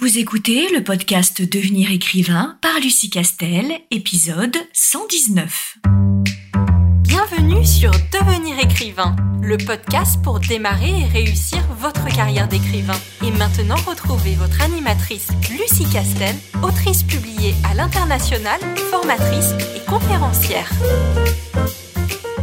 Vous écoutez le podcast Devenir écrivain par Lucie Castel, épisode 119. Bienvenue sur Devenir écrivain, le podcast pour démarrer et réussir votre carrière d'écrivain. Et maintenant, retrouvez votre animatrice Lucie Castel, autrice publiée à l'international, formatrice et conférencière.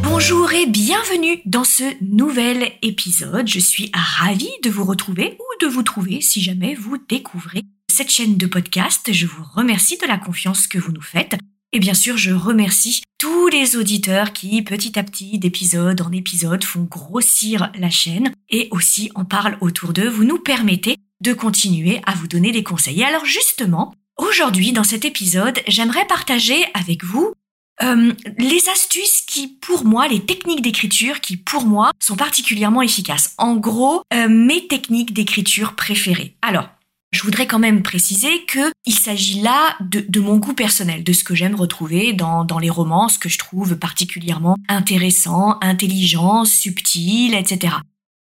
Bonjour et bienvenue dans ce nouvel épisode. Je suis ravie de vous retrouver ou de vous trouver si jamais vous découvrez cette chaîne de podcast. Je vous remercie de la confiance que vous nous faites. Et bien sûr, je remercie tous les auditeurs qui, petit à petit, d'épisode en épisode, font grossir la chaîne et aussi en parlent autour d'eux. Vous nous permettez de continuer à vous donner des conseils. Et alors justement, aujourd'hui, dans cet épisode, j'aimerais partager avec vous euh, les astuces qui, pour moi, les techniques d'écriture qui, pour moi, sont particulièrement efficaces. En gros, euh, mes techniques d'écriture préférées. Alors, je voudrais quand même préciser que il s'agit là de, mon goût personnel, de ce que j'aime retrouver dans, dans les romans, ce que je trouve particulièrement intéressant, intelligent, subtil, etc.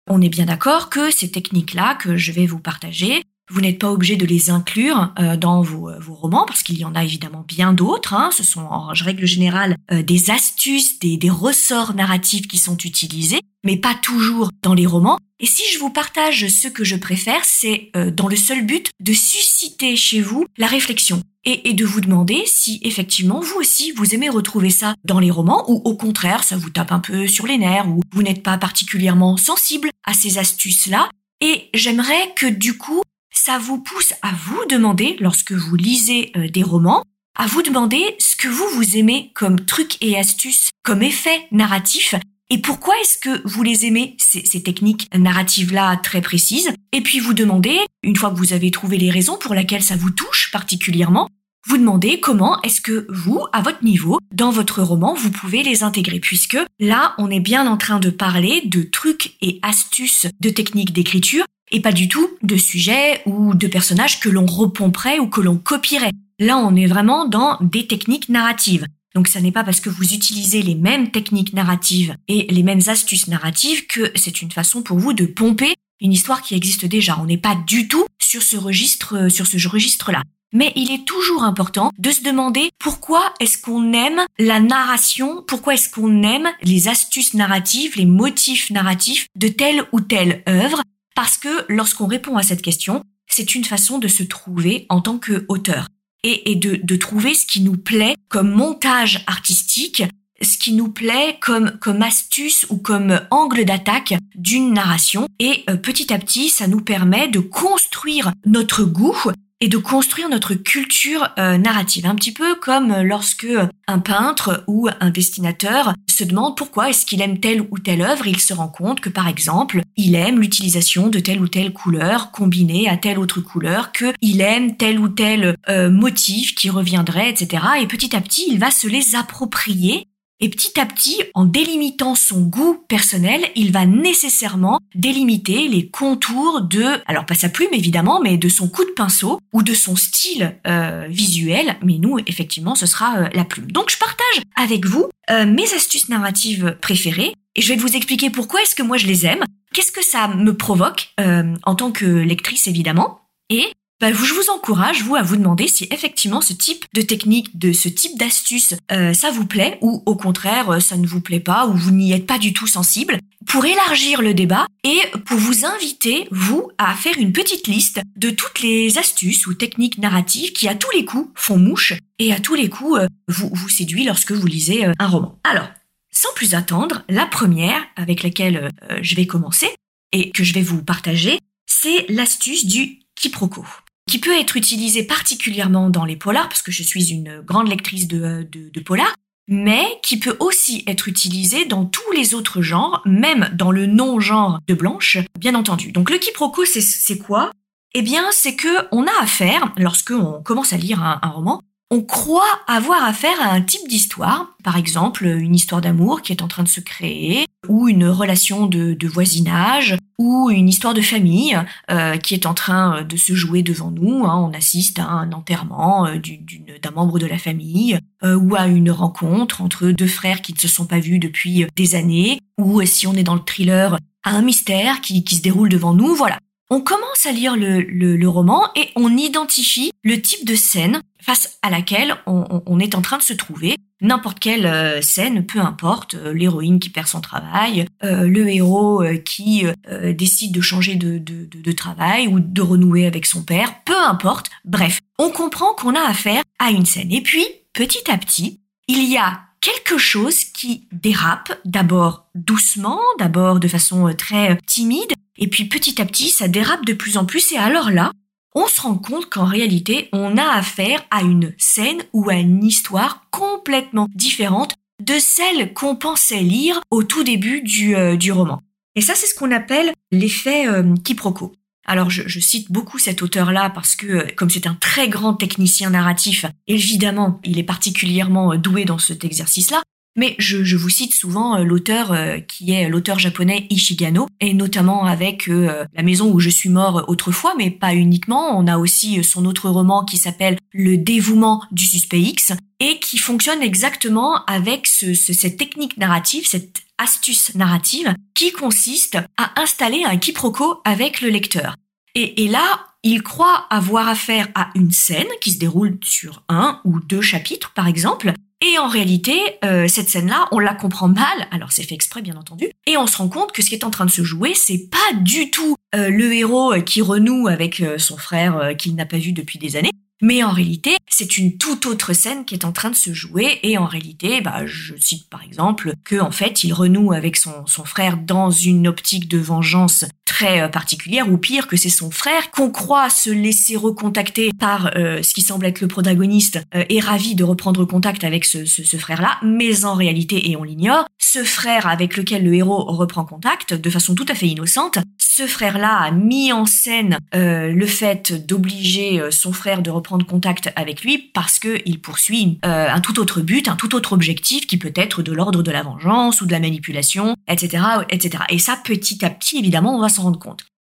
On est bien d'accord que ces techniques-là que je vais vous partager vous n'êtes pas obligé de les inclure euh, dans vos, euh, vos, romans parce qu'il y en a évidemment bien d'autres. Hein. Ce sont en règle générale euh, des astuces, des, des ressorts narratifs qui sont utilisés, mais pas toujours dans les romans. Et si je vous partage ce que je préfère, c'est dans le seul but de susciter chez vous la réflexion et, et, de vous demander si effectivement vous aussi vous aimez retrouver ça dans les romans ou au contraire ça vous tape un peu sur les nerfs ou vous n'êtes pas particulièrement sensible à ces astuces-là. Et j'aimerais que du coup ça vous pousse à vous demander, lorsque vous lisez euh, des romans, à vous demander ce que vous vous aimez comme trucs et astuces, comme effets narratifs, et pourquoi est-ce que vous les aimez, ces, ces techniques narratives-là très précises, et puis vous demandez, une fois que vous avez trouvé les raisons pour lesquelles ça vous touche particulièrement, vous demandez comment est-ce que vous, à votre niveau, dans votre roman, vous pouvez les intégrer, puisque là, on est bien en train de parler de trucs et astuces de techniques d'écriture et pas du tout de sujets ou de personnages que l'on repomperait ou que l'on copierait. Là, on est vraiment dans des techniques narratives. Donc ça n'est pas parce que vous utilisez les mêmes techniques narratives et les mêmes astuces narratives que c'est une façon pour vous de pomper une histoire qui existe déjà. On n'est pas du tout sur ce registre, sur ce registre-là. Mais il est toujours important de se demander pourquoi est-ce qu'on aime la narration, pourquoi est-ce qu'on aime les astuces narratives, les motifs narratifs de telle ou telle œuvre, parce que lorsqu'on répond à cette question, c'est une façon de se trouver en tant qu'auteur et, et de, trouver ce qui nous plaît comme montage artistique, ce qui nous plaît comme, comme astuce ou comme angle d'attaque d'une narration. Et euh, petit à petit, ça nous permet de construire notre goût et de construire notre culture euh, narrative. Un petit peu comme lorsque un peintre ou un dessinateur se demande pourquoi est-ce qu'il aime telle ou telle œuvre, il se rend compte que par exemple, il aime l'utilisation de telle ou telle couleur combinée à telle autre couleur, que il aime tel ou tel euh, motif qui reviendrait, etc. Et petit à petit, il va se les approprier et petit à petit, en délimitant son goût personnel, il va nécessairement délimiter les contours de, alors pas sa plume évidemment, mais de son coup de pinceau ou de son style euh, visuel. Mais nous, effectivement, ce sera euh, la plume. Donc je partage avec vous euh, mes astuces narratives préférées et je vais vous expliquer pourquoi est-ce que moi je les aime, qu'est-ce que ça me provoque en tant que lectrice évidemment, et bah, je vous encourage, vous, à vous demander si effectivement ce type de technique, de ce type d'astuce, euh, ça vous plaît ou au contraire, euh, ça ne vous plaît pas ou vous n'y êtes pas du tout sensible, pour élargir le débat et pour vous inviter, vous, à faire une petite liste de toutes les astuces ou techniques narratives qui, à tous les coups, font mouche et à tous les coups, euh, vous, vous séduit lorsque vous lisez un roman. Alors, sans plus attendre, la première avec laquelle je vais commencer et que je vais vous partager, c'est l'astuce du quiproquo qui peut être utilisé particulièrement dans les polars, parce que je suis une grande lectrice de, de, polars, mais qui peut aussi être utilisé dans tous les autres genres, même dans le non-genre de blanche, bien entendu. Donc le quiproquo, c'est quoi? Eh bien, c'est que on a affaire, lorsque on commence à lire un roman, on croit avoir affaire à un type d'histoire, par exemple une histoire d'amour qui est en train de se créer, ou une relation de, voisinage, ou une histoire de famille euh, qui est en train de se jouer devant nous. Hein. On assiste à un enterrement euh, d'un membre de la famille, euh, ou à une rencontre entre deux frères qui ne se sont pas vus depuis des années, ou si on est dans le thriller, à un mystère qui, qui se déroule devant nous. Voilà. On commence à lire le, roman et on identifie le type de scène face à laquelle on, est en train de se trouver. N'importe quelle euh, scène, peu importe, euh, l'héroïne qui perd son travail, euh, le héros qui décide de changer de, de, travail ou de renouer avec son père, peu importe. Bref, on comprend qu'on a affaire à une scène. Et puis, petit à petit, il y a quelque chose qui dérape, d'abord doucement, d'abord de façon très timide, et puis petit à petit, ça dérape de plus en plus. Et alors là, on se rend compte qu'en réalité, on a affaire à une scène ou à une histoire complètement différente de celle qu'on pensait lire au tout début du, euh, roman. Et ça, c'est ce qu'on appelle l'effet euh, quiproquo. Alors, je, cite beaucoup cet auteur-là parce que, euh, comme c'est un très grand technicien narratif, évidemment, il est particulièrement doué dans cet exercice-là. Mais je, vous cite souvent euh, l'auteur euh, qui est l'auteur japonais Ishigano, et notamment avec euh, La maison où je suis mort autrefois, mais pas uniquement. On a aussi son autre roman qui s'appelle Le dévouement du suspect X, et qui fonctionne exactement avec cette technique narrative, cette astuce narrative, qui consiste à installer un quiproquo avec le lecteur. Et, et là, il croit avoir affaire à une scène qui se déroule sur un ou deux chapitres, par exemple, et en réalité, euh, cette scène-là, on la comprend mal. Alors c'est fait exprès, bien entendu. Et on se rend compte que ce qui est en train de se jouer, c'est pas du tout euh, le héros qui renoue avec euh, son frère qu'il n'a pas vu depuis des années. Mais en réalité, c'est une toute autre scène qui est en train de se jouer. Et en réalité, bah, je cite par exemple que en fait, il renoue avec son frère dans une optique de vengeance euh, particulière, ou pire, que c'est son frère qu'on croit se laisser recontacter par euh, ce qui semble être le protagoniste, euh, est ravi de reprendre contact avec ce, ce, frère-là, mais en réalité, et on l'ignore, ce frère avec lequel le héros reprend contact de façon tout à fait innocente, ce frère-là a mis en scène euh, le fait d'obliger son frère de reprendre contact avec lui parce qu'il poursuit un tout autre but, un tout autre objectif qui peut être de l'ordre de la vengeance ou de la manipulation, etc., etc. Et ça, petit à petit, évidemment, on va s'en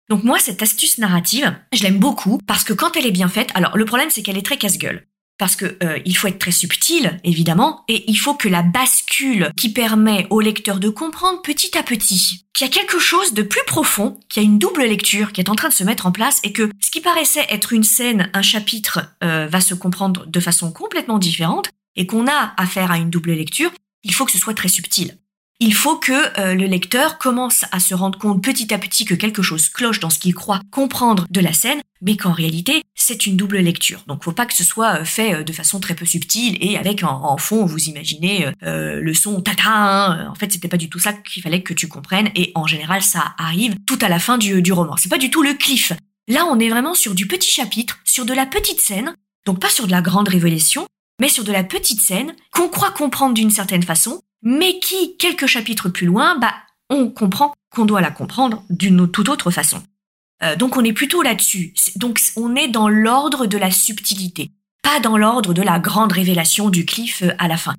Donc moi, cette astuce narrative, je l'aime beaucoup parce que quand elle est bien faite, alors le problème c'est qu'elle est très casse-gueule. Parce que euh, il faut être très subtil, évidemment, et il faut que la bascule qui permet au lecteur de comprendre petit à petit qu'il y a quelque chose de plus profond, qu'il y a une double lecture qui est en train de se mettre en place, et que ce qui paraissait être une scène, un chapitre, euh, va se comprendre de façon complètement différente, et qu'on a affaire à une double lecture, il faut que ce soit très subtil il faut que euh, le lecteur commence à se rendre compte petit à petit que quelque chose cloche dans ce qu'il croit comprendre de la scène, mais qu'en réalité c'est une double lecture. Donc faut pas que ce soit euh, fait euh, de façon très peu subtile et avec en, fond vous imaginez le son tata. Hein. En fait c'était pas du tout ça qu'il fallait que tu comprennes et en général ça arrive tout à la fin du, du roman. C'est pas du tout le cliff. Là on est vraiment sur du petit chapitre, sur de la petite scène, donc pas sur de la grande révélation, mais sur de la petite scène qu'on croit comprendre d'une certaine façon mais qui, quelques chapitres plus loin, bah, on comprend qu'on doit la comprendre d'une toute autre façon. Euh, donc on est plutôt là-dessus. Donc on est dans l'ordre de la subtilité, pas dans l'ordre de la grande révélation du cliff euh, à la fin.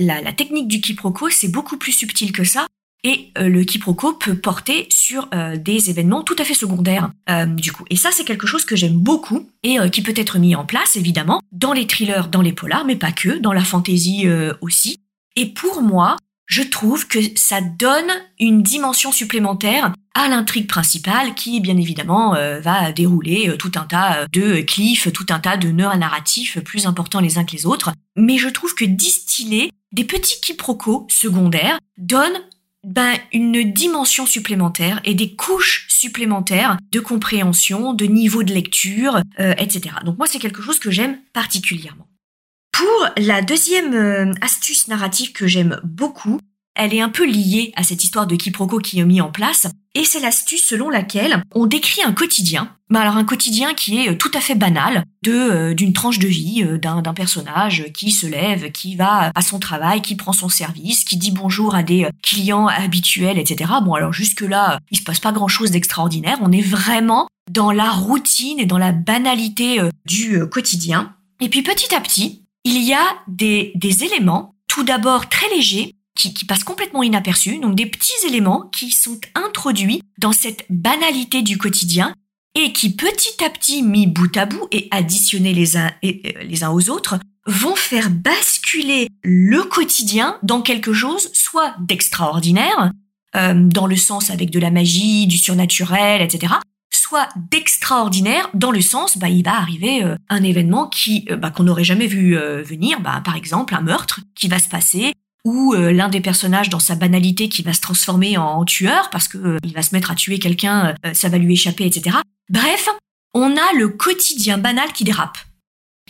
La, technique du quiproquo, c'est beaucoup plus subtil que ça, et euh, le quiproquo peut porter sur des événements tout à fait secondaires du coup. Et ça, c'est quelque chose que j'aime beaucoup et qui peut être mis en place évidemment dans les thrillers, dans les polars, mais pas que, dans la fantasy aussi. Et pour moi, je trouve que ça donne une dimension supplémentaire à l'intrigue principale qui, bien évidemment, euh, va dérouler euh, tout un tas de cliffs, tout un tas de nœuds narratifs plus importants les uns que les autres. Mais je trouve que distiller des petits quiproquos secondaires donne ben, une dimension supplémentaire et des couches supplémentaires de compréhension, de niveau de lecture, euh, etc. Donc moi, c'est quelque chose que j'aime particulièrement. Pour la deuxième euh, astuce narrative que j'aime beaucoup, elle est un peu liée à cette histoire de quiproquo qui est mis en place, et c'est l'astuce selon laquelle on décrit un quotidien, mais alors un quotidien qui est euh, tout à fait banal, de euh, d'une tranche de vie d'un personnage qui se lève, qui va à son travail, qui prend son service, qui dit bonjour à des clients habituels, etc. Bon alors jusque là, il se passe pas grand chose d'extraordinaire, on est vraiment dans la routine et dans la banalité du quotidien. Et puis petit à petit, il y a des, éléments, tout d'abord très légers, qui, passent complètement inaperçus, donc des petits éléments qui sont introduits dans cette banalité du quotidien et qui petit à petit, mis bout à bout et additionnés les uns, euh, les uns aux autres, vont faire basculer le quotidien dans quelque chose soit d'extraordinaire, euh, dans le sens avec de la magie, du surnaturel, etc., soit d'extraordinaire dans le sens bah il va arriver euh, un événement qui euh, bah, qu'on n'aurait jamais vu euh, venir. Bah par exemple un meurtre qui va se passer ou l'un des personnages dans sa banalité qui va se transformer en, tueur parce que il va se mettre à tuer quelqu'un ça va lui échapper etc bref on a le quotidien banal qui dérape.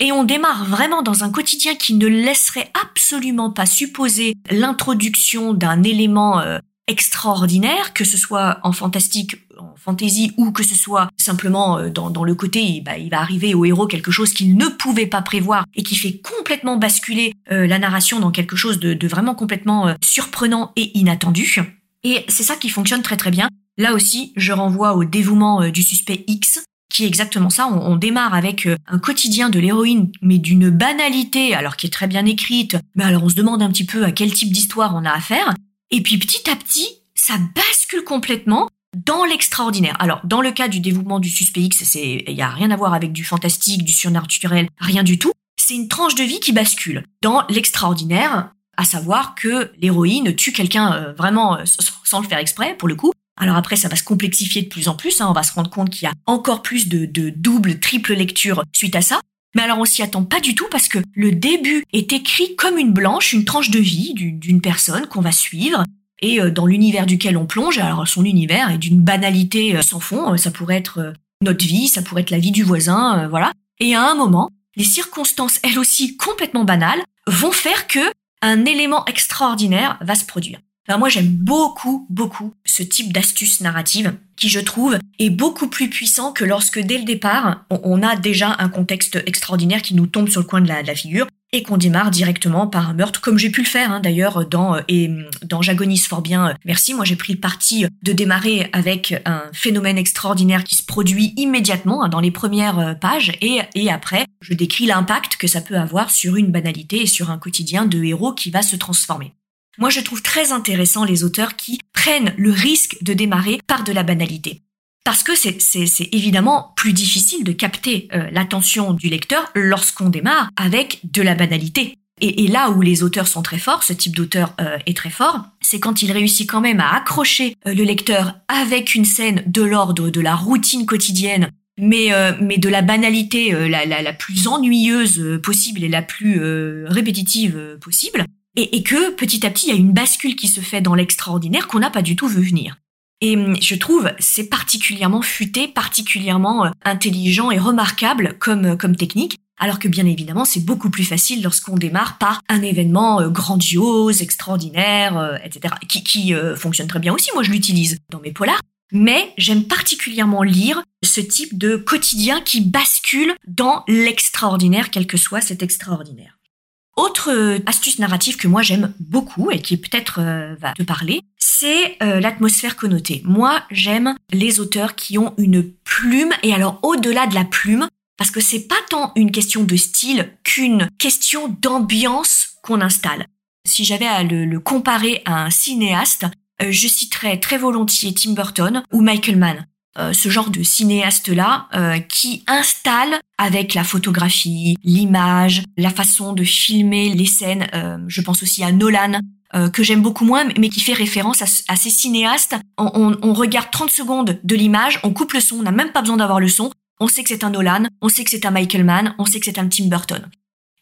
Et on démarre vraiment dans un quotidien qui ne laisserait absolument pas supposer l'introduction d'un élément extraordinaire, que ce soit en fantastique, en fantasy, ou que ce soit simplement euh, dans, le côté, bah, il va arriver au héros quelque chose qu'il ne pouvait pas prévoir et qui fait complètement basculer euh, la narration dans quelque chose de, vraiment complètement euh, surprenant et inattendu. Et c'est ça qui fonctionne très très bien. Là aussi, je renvoie au dévouement du suspect X, qui est exactement ça. On, démarre avec un quotidien de l'héroïne, mais d'une banalité, alors qui est très bien écrite. Mais alors on se demande un petit peu à quel type d'histoire on a affaire. Et puis petit à petit, ça bascule complètement dans l'extraordinaire. Alors, dans le cas du dévouement du suspect X, il y a rien à voir avec du fantastique, du surnaturel, rien du tout. C'est une tranche de vie qui bascule dans l'extraordinaire, à savoir que l'héroïne tue quelqu'un euh, vraiment euh, sans le faire exprès, pour le coup. Alors après, ça va se complexifier de plus en plus. Hein. on va se rendre compte qu'il y a encore plus de double, triple lecture suite à ça. Mais alors on s'y attend pas du tout parce que le début est écrit comme une blanche, une tranche de vie d'une personne qu'on va suivre. Et euh, dans l'univers duquel on plonge, alors son univers est d'une banalité euh, sans fond, euh, ça pourrait être notre vie, ça pourrait être la vie du voisin, voilà. Et à un moment, les circonstances, elles aussi complètement banales, vont faire que un élément extraordinaire va se produire moi, j'aime beaucoup, beaucoup ce type d'astuce narrative qui, je trouve, est beaucoup plus puissant que lorsque, dès le départ, on, a déjà un contexte extraordinaire qui nous tombe sur le coin de la, figure et qu'on démarre directement par un meurtre, comme j'ai pu le faire hein, d'ailleurs dans euh, et dans J'agonise fort bien. Euh, merci, moi j'ai pris le parti de démarrer avec un phénomène extraordinaire qui se produit immédiatement hein, dans les premières euh, pages et, et après je décris l'impact que ça peut avoir sur une banalité et sur un quotidien de héros qui va se transformer. Moi, je trouve très intéressant les auteurs qui prennent le risque de démarrer par de la banalité. Parce que c'est, évidemment plus difficile de capter euh, l'attention du lecteur lorsqu'on démarre avec de la banalité. Et, là où les auteurs sont très forts, ce type d'auteur euh, est très fort, c'est quand il réussit quand même à accrocher euh, le lecteur avec une scène de l'ordre de la routine quotidienne, mais, de la banalité la, plus ennuyeuse possible et la plus répétitive possible, et, que petit à petit, il y a une bascule qui se fait dans l'extraordinaire qu'on n'a pas du tout vu venir. Et hum, je trouve c'est particulièrement futé, particulièrement euh, intelligent et remarquable comme, euh, comme technique. Alors que bien évidemment, c'est beaucoup plus facile lorsqu'on démarre par un événement euh, grandiose, extraordinaire, etc., qui, qui fonctionne très bien aussi. Moi, je l'utilise dans mes polars. Mais j'aime particulièrement lire ce type de quotidien qui bascule dans l'extraordinaire, quel que soit cet extraordinaire. Autre euh, astuce narrative que moi j'aime beaucoup et qui peut-être euh, va te parler, c'est euh, l'atmosphère connotée. Moi, j'aime les auteurs qui ont une plume et alors au-delà de la plume, parce que c'est pas tant une question de style qu'une question d'ambiance qu'on installe. Si j'avais à le, comparer à un cinéaste, je citerais très volontiers Tim Burton ou Michael Mann. Euh, ce genre de cinéaste-là euh, qui installe avec la photographie, l'image, la façon de filmer les scènes. Euh, je pense aussi à Nolan, que j'aime beaucoup moins, mais qui fait référence à, ces cinéastes. On, on, regarde 30 secondes de l'image, on coupe le son, on n'a même pas besoin d'avoir le son. On sait que c'est un Nolan, on sait que c'est un Michael Mann, on sait que c'est un Tim Burton.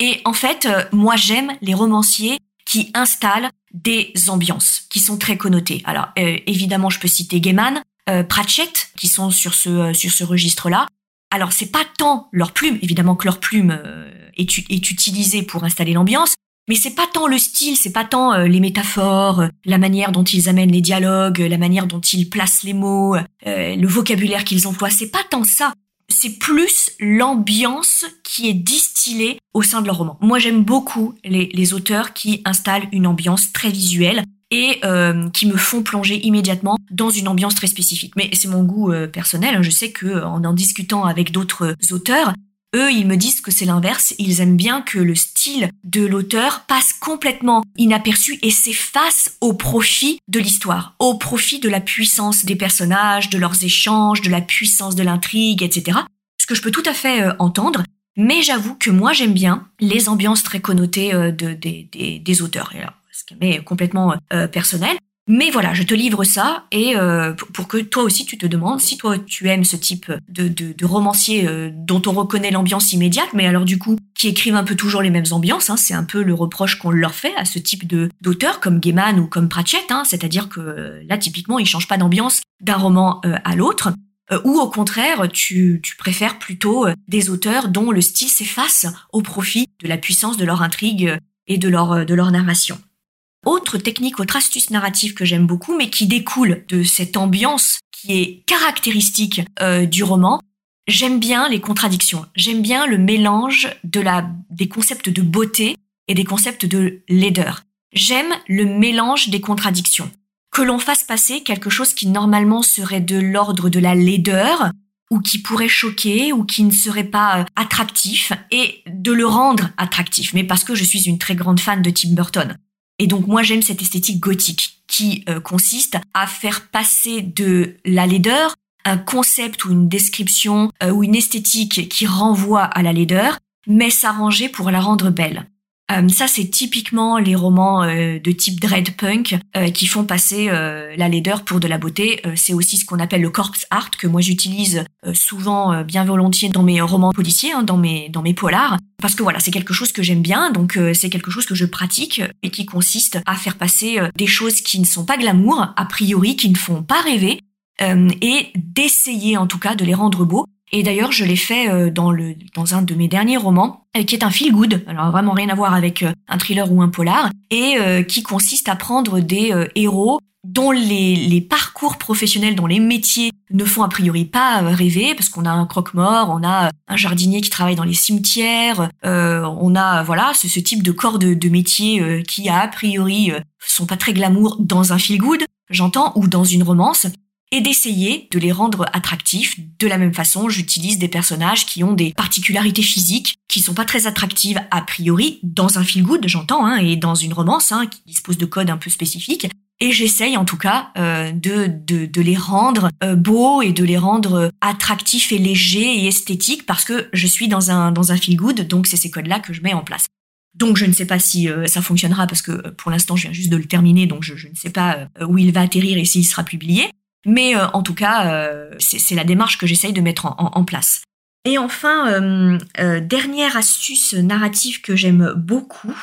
Et en fait, moi j'aime les romanciers qui installent des ambiances qui sont très connotées. Alors évidemment, je peux citer Gaiman, euh, Pratchett qui sont sur ce euh, sur ce registre-là. Alors c'est pas tant leur plume, évidemment que leur plume euh, est, est utilisée pour installer l'ambiance, mais c'est pas tant le style, c'est pas tant les métaphores, la manière dont ils amènent les dialogues, la manière dont ils placent les mots, le vocabulaire qu'ils emploient, c'est pas tant ça. C'est plus l'ambiance qui est distillée au sein de leur roman. Moi j'aime beaucoup les, les auteurs qui installent une ambiance très visuelle, et euh, qui me font plonger immédiatement dans une ambiance très spécifique. Mais c'est mon goût euh, personnel. Hein. Je sais que en en discutant avec d'autres auteurs, eux, ils me disent que c'est l'inverse. Ils aiment bien que le style de l'auteur passe complètement inaperçu et s'efface au profit de l'histoire, au profit de la puissance des personnages, de leurs échanges, de la puissance de l'intrigue, etc. Ce que je peux tout à fait euh, entendre. Mais j'avoue que moi j'aime bien les ambiances très connotées de, des, auteurs. Est complètement euh, personnel. Mais voilà, je te livre ça et euh, pour que toi aussi tu te demandes si toi tu aimes ce type de, de, de romancier euh, dont on reconnaît l'ambiance immédiate, mais alors du coup qui écrivent un peu toujours les mêmes ambiances. Hein, c'est un peu le reproche qu'on leur fait à ce type de d'auteurs comme Gaiman ou comme Pratchett. Hein, C'est-à-dire que là typiquement ils changent pas d'ambiance d'un roman à l'autre. ou au contraire, tu, tu préfères plutôt des auteurs dont le style s'efface au profit de la puissance de leur intrigue et de leur, de leur narration. Autre technique, autre astuce narrative que j'aime beaucoup, mais qui découle de cette ambiance qui est caractéristique euh, du roman, j'aime bien les contradictions. J'aime bien le mélange de la, des concepts de beauté et des concepts de laideur. J'aime le mélange des contradictions. Que l'on fasse passer quelque chose qui normalement serait de l'ordre de la laideur, ou qui pourrait choquer, ou qui ne serait pas euh, attractif, et de le rendre attractif. Mais parce que je suis une très grande fan de Tim Burton. Et donc moi j'aime cette esthétique gothique qui euh, consiste à faire passer de la laideur un concept ou une description euh, ou une esthétique qui renvoie à la laideur, mais s'arranger pour la rendre belle. Euh, ça, c'est typiquement les romans euh, de type dreadpunk euh, qui font passer la laideur pour de la beauté. c'est aussi ce qu'on appelle le corpse art que moi j'utilise souvent bien volontiers dans mes romans policiers, hein, dans mes dans mes polars, parce que voilà, c'est quelque chose que j'aime bien, donc c'est quelque chose que je pratique et qui consiste à faire passer des choses qui ne sont pas glamour, a priori, qui ne font pas rêver, et d'essayer en tout cas de les rendre beaux et d'ailleurs, je l'ai fait euh, dans le dans un de mes derniers romans, euh, qui est un feel good, alors vraiment rien à voir avec euh, un thriller ou un polar, et qui consiste à prendre des héros dont les, parcours professionnels, dont les métiers ne font a priori pas rêver, parce qu'on a un croque-mort, on a un jardinier qui travaille dans les cimetières, on a voilà ce, type de corps de, de métier qui a priori sont pas très glamour dans un feel good, j'entends, ou dans une romance, et d'essayer de les rendre attractifs. De la même façon, j'utilise des personnages qui ont des particularités physiques qui sont pas très attractives a priori dans un feel good, j'entends, hein, et dans une romance hein, qui dispose de codes un peu spécifiques. Et j'essaye en tout cas euh, de, de, de, les rendre euh, beaux et de les rendre attractifs et légers et esthétiques parce que je suis dans un, dans un feel good, donc c'est ces codes-là que je mets en place. Donc je ne sais pas si euh, ça fonctionnera parce que pour l'instant je viens juste de le terminer, donc je, je ne sais pas où il va atterrir et s'il sera publié. Mais euh, en tout cas, euh, c'est la démarche que j'essaye de mettre en, place. Et enfin, euh, dernière astuce narrative que j'aime beaucoup,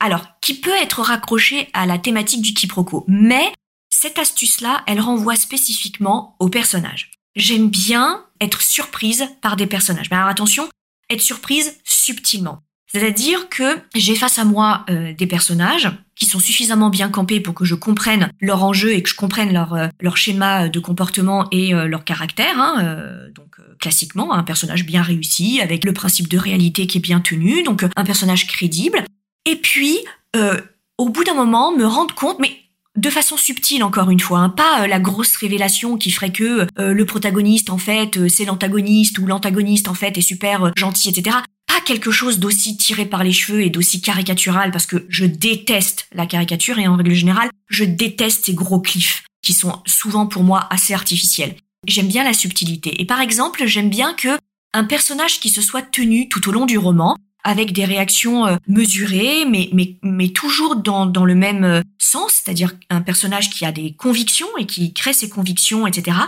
alors qui peut être raccrochée à la thématique du quiproquo, mais cette astuce-là, elle renvoie spécifiquement aux personnages. J'aime bien être surprise par des personnages. Mais alors attention, être surprise subtilement. C'est-à-dire que j'ai face à moi euh, des personnages qui sont suffisamment bien campés pour que je comprenne leur enjeu et que je comprenne leur, euh, schéma de comportement et euh, leur caractère. Hein, donc classiquement, un personnage bien réussi, avec le principe de réalité qui est bien tenu, donc un personnage crédible. Et puis, au bout d'un moment, me rendre compte, mais de façon subtile encore une fois, hein, pas la grosse révélation qui ferait que le protagoniste en fait c'est l'antagoniste ou l'antagoniste en fait est super gentil, etc quelque chose d'aussi tiré par les cheveux et d'aussi caricatural parce que je déteste la caricature et en règle générale, je déteste ces gros cliffs qui sont souvent pour moi assez artificiels. J'aime bien la subtilité. Et par exemple, j'aime bien que un personnage qui se soit tenu tout au long du roman avec des réactions euh, mesurées, mais, toujours dans, le même euh, sens, c'est-à-dire un personnage qui a des convictions et qui crée ses convictions, etc.,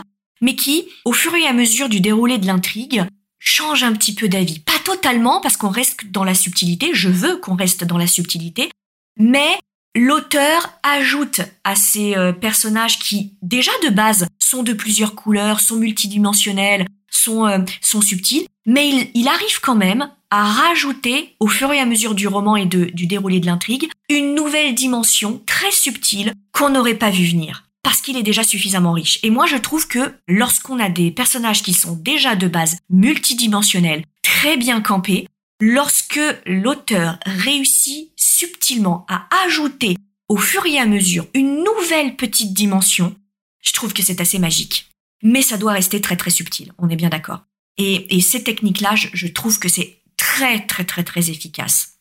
mais qui, au fur et à mesure du déroulé de l'intrigue, change un petit peu d'avis. Pas totalement, parce qu'on reste dans la subtilité, je veux qu'on reste dans la subtilité, mais l'auteur ajoute à ces euh, personnages qui, déjà de base, sont de plusieurs couleurs, sont multidimensionnels, sont, subtils, mais il, arrive quand même à rajouter, au fur et à mesure du roman et de, du déroulé de l'intrigue, une nouvelle dimension très subtile qu'on n'aurait pas vu venir parce qu'il est déjà suffisamment riche. Et moi, je trouve que lorsqu'on a des personnages qui sont déjà de base multidimensionnels, très bien campés, lorsque l'auteur réussit subtilement à ajouter au fur et à mesure une nouvelle petite dimension, je trouve que c'est assez magique. Mais ça doit rester très très subtil, on est bien d'accord. Et, et ces techniques-là, je trouve que c'est très très très très efficace.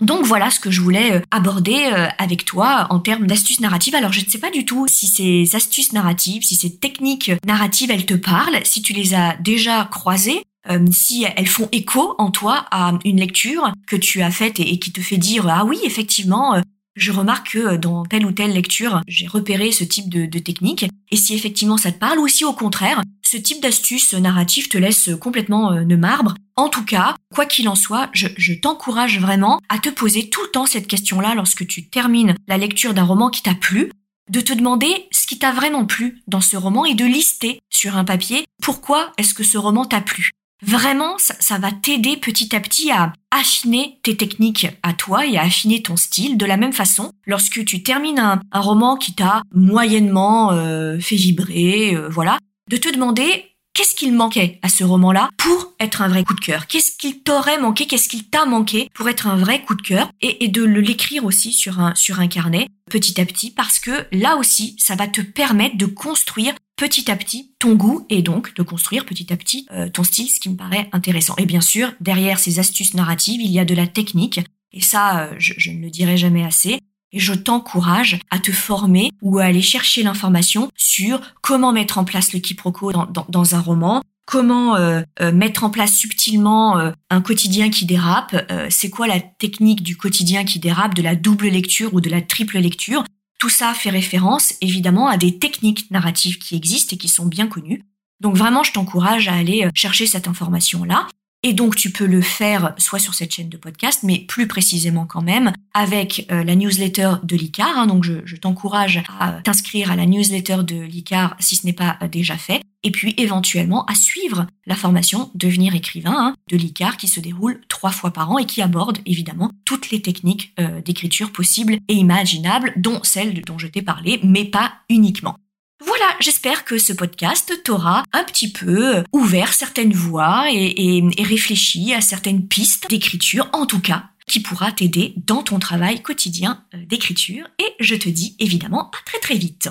Donc voilà ce que je voulais euh, aborder euh, avec toi en termes d'astuces narratives. Alors je ne sais pas du tout si ces astuces narratives, si ces techniques narratives, elles te parlent, si tu les as déjà croisées, euh, si elles font écho en toi à une lecture que tu as faite et, qui te fait dire ah oui effectivement je remarque que dans telle ou telle lecture, j'ai repéré ce type de, de technique, et si effectivement ça te parle, ou si au contraire, ce type d'astuce narrative te laisse complètement ne marbre. En tout cas, quoi qu'il en soit, je, t'encourage vraiment à te poser tout le temps cette question-là lorsque tu termines la lecture d'un roman qui t'a plu, de te demander ce qui t'a vraiment plu dans ce roman et de lister sur un papier pourquoi est-ce que ce roman t'a plu. Vraiment, ça, va t'aider petit à petit à affiner tes techniques à toi et à affiner ton style. De la même façon, lorsque tu termines un, roman qui t'a moyennement euh, fait vibrer, euh, voilà, de te demander qu'est-ce qu'il manquait à ce roman-là pour être un vrai coup de cœur? Qu'est-ce qu'il t'aurait manqué? Qu'est-ce qu'il t'a manqué pour être un vrai coup de cœur? Et, de l'écrire aussi sur un, carnet petit à petit parce que là aussi, ça va te permettre de construire petit à petit ton goût et donc de construire petit à petit euh, ton style, ce qui me paraît intéressant. Et bien sûr, derrière ces astuces narratives, il y a de la technique. Et ça, euh, je ne le dirai jamais assez. Je t'encourage à te former ou à aller chercher l'information sur comment mettre en place le quiproquo dans, dans, un roman, comment euh, euh, mettre en place subtilement euh, un quotidien qui dérape, c'est quoi la technique du quotidien qui dérape, de la double lecture ou de la triple lecture. Tout ça fait référence évidemment à des techniques narratives qui existent et qui sont bien connues. Donc vraiment, je t'encourage à aller chercher cette information-là. Et donc tu peux le faire soit sur cette chaîne de podcast, mais plus précisément quand même avec euh, la newsletter de l'ICAR. Hein. donc je, t'encourage à t'inscrire à la newsletter de l'ICAR si ce n'est pas euh, déjà fait. Et puis éventuellement à suivre la formation Devenir écrivain hein, de l'ICAR qui se déroule trois fois par an et qui aborde évidemment toutes les techniques euh, d'écriture possibles et imaginables, dont celles dont je t'ai parlé, mais pas uniquement. Voilà, j'espère que ce podcast t'aura un petit peu euh, ouvert certaines voies et, réfléchi à certaines pistes d'écriture, en tout cas, qui pourra t'aider dans ton travail quotidien euh, d'écriture. Et je te dis évidemment à très très vite.